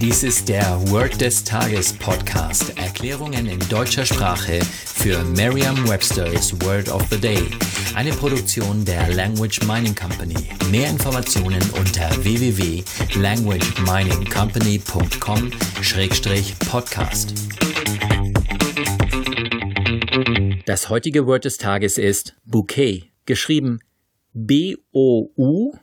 Dies ist der Word des Tages Podcast. Erklärungen in deutscher Sprache für Merriam-Webster's Word of the Day. Eine Produktion der Language Mining Company. Mehr Informationen unter www.languageminingcompany.com-podcast. Das heutige Word des Tages ist Bouquet, geschrieben B-O-U-Q-U-E-T.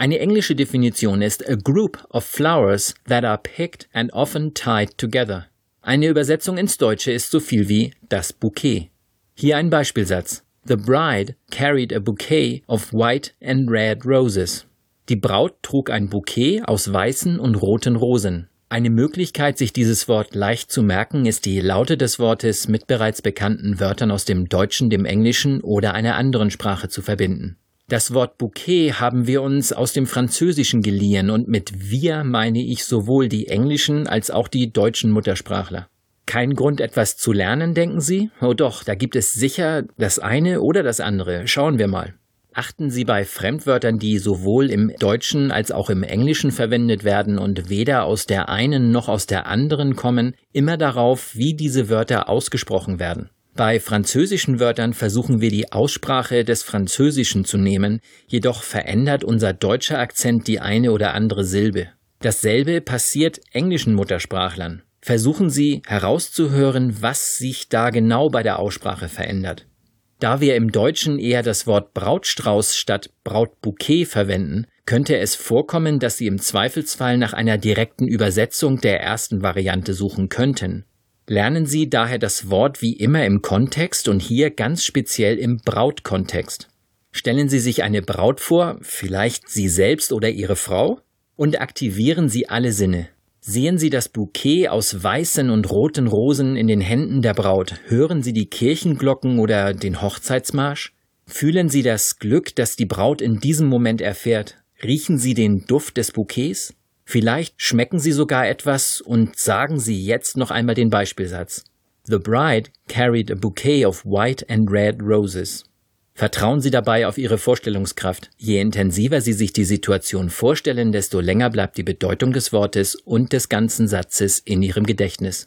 Eine englische Definition ist a group of flowers that are picked and often tied together. Eine Übersetzung ins Deutsche ist so viel wie das Bouquet. Hier ein Beispielsatz. The bride carried a bouquet of white and red roses. Die Braut trug ein Bouquet aus weißen und roten Rosen. Eine Möglichkeit, sich dieses Wort leicht zu merken, ist die Laute des Wortes mit bereits bekannten Wörtern aus dem Deutschen, dem Englischen oder einer anderen Sprache zu verbinden. Das Wort Bouquet haben wir uns aus dem Französischen geliehen und mit wir meine ich sowohl die englischen als auch die deutschen Muttersprachler. Kein Grund, etwas zu lernen, denken Sie? Oh doch, da gibt es sicher das eine oder das andere. Schauen wir mal. Achten Sie bei Fremdwörtern, die sowohl im Deutschen als auch im Englischen verwendet werden und weder aus der einen noch aus der anderen kommen, immer darauf, wie diese Wörter ausgesprochen werden. Bei französischen Wörtern versuchen wir die Aussprache des Französischen zu nehmen, jedoch verändert unser deutscher Akzent die eine oder andere Silbe. Dasselbe passiert englischen Muttersprachlern. Versuchen Sie herauszuhören, was sich da genau bei der Aussprache verändert. Da wir im Deutschen eher das Wort Brautstrauß statt Brautbouquet verwenden, könnte es vorkommen, dass Sie im Zweifelsfall nach einer direkten Übersetzung der ersten Variante suchen könnten. Lernen Sie daher das Wort wie immer im Kontext und hier ganz speziell im Brautkontext. Stellen Sie sich eine Braut vor, vielleicht Sie selbst oder Ihre Frau, und aktivieren Sie alle Sinne. Sehen Sie das Bouquet aus weißen und roten Rosen in den Händen der Braut, hören Sie die Kirchenglocken oder den Hochzeitsmarsch, fühlen Sie das Glück, das die Braut in diesem Moment erfährt, riechen Sie den Duft des Bouquets? Vielleicht schmecken Sie sogar etwas und sagen Sie jetzt noch einmal den Beispielsatz. The bride carried a bouquet of white and red roses. Vertrauen Sie dabei auf Ihre Vorstellungskraft. Je intensiver Sie sich die Situation vorstellen, desto länger bleibt die Bedeutung des Wortes und des ganzen Satzes in Ihrem Gedächtnis.